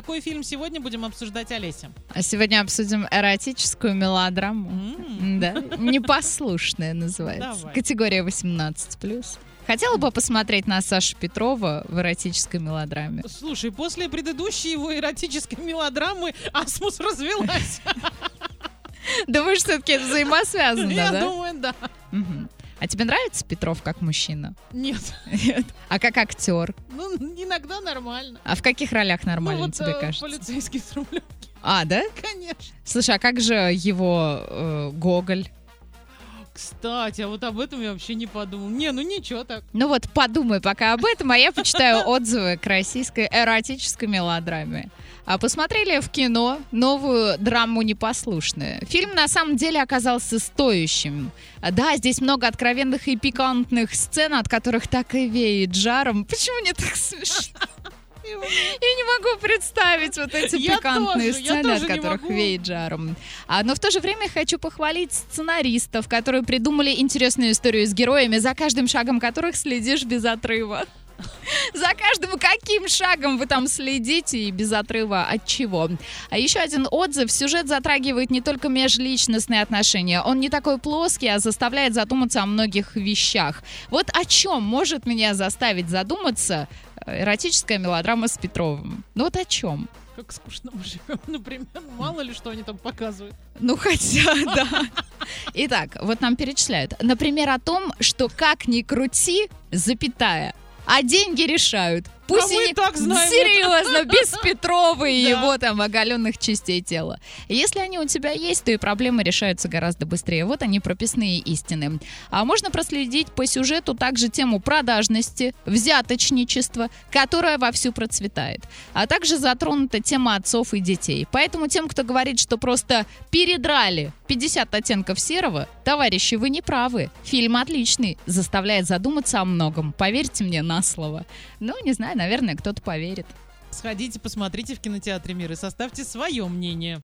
какой фильм сегодня будем обсуждать, Олеся? А сегодня обсудим эротическую мелодраму. М, Да, непослушная называется. Давай. Категория 18+. Хотела бы посмотреть на Сашу Петрова в эротической мелодраме. Слушай, после предыдущей его эротической мелодрамы Асмус развелась. Думаешь, все-таки это взаимосвязано, Я да? думаю, да. А тебе нравится Петров как мужчина? Нет. Нет. А как актер? Ну, иногда нормально. А в каких ролях нормально ну, вот, тебе э, кажется? полицейский с Рублевки, А, да? конечно. Слушай, а как же его э, Гоголь? Кстати, а вот об этом я вообще не подумал. Не, ну ничего так. Ну вот подумай пока об этом, а я почитаю отзывы к российской эротической мелодраме. А посмотрели в кино новую драму «Непослушная». Фильм на самом деле оказался стоящим. Да, здесь много откровенных и пикантных сцен, от которых так и веет жаром. Почему мне так смешно? Я не могу представить вот эти Я пикантные тоже, сцены, от которых веет жаром. А, но в то же время хочу похвалить сценаристов, которые придумали интересную историю с героями, за каждым шагом которых следишь без отрыва. За каждым каким шагом вы там следите и без отрыва от чего. А еще один отзыв. Сюжет затрагивает не только межличностные отношения. Он не такой плоский, а заставляет задуматься о многих вещах. Вот о чем может меня заставить задуматься эротическая мелодрама с Петровым? Ну вот о чем? Как скучно мы живем, например. Мало ли, что они там показывают. Ну хотя, да. Итак, вот нам перечисляют. Например, о том, что как ни крути, запятая, а деньги решают. Пусть А и мы не- так знаем Серьезно, без Петрова и Да. его там оголенных частей тела. Если они у тебя есть, то и проблемы решаются гораздо быстрее. Вот они, прописные истины. А можно проследить по сюжету также тему продажности, взяточничества, которая вовсю процветает. А также затронута тема отцов и детей. Поэтому тем, кто говорит, что просто передрали 50 оттенков серого, товарищи, вы не правы. Фильм отличный, заставляет задуматься о многом. Поверьте мне на слово. Ну, не знаю, наверное, кто-то поверит. Сходите, посмотрите в кинотеатре «Мир» и составьте свое мнение.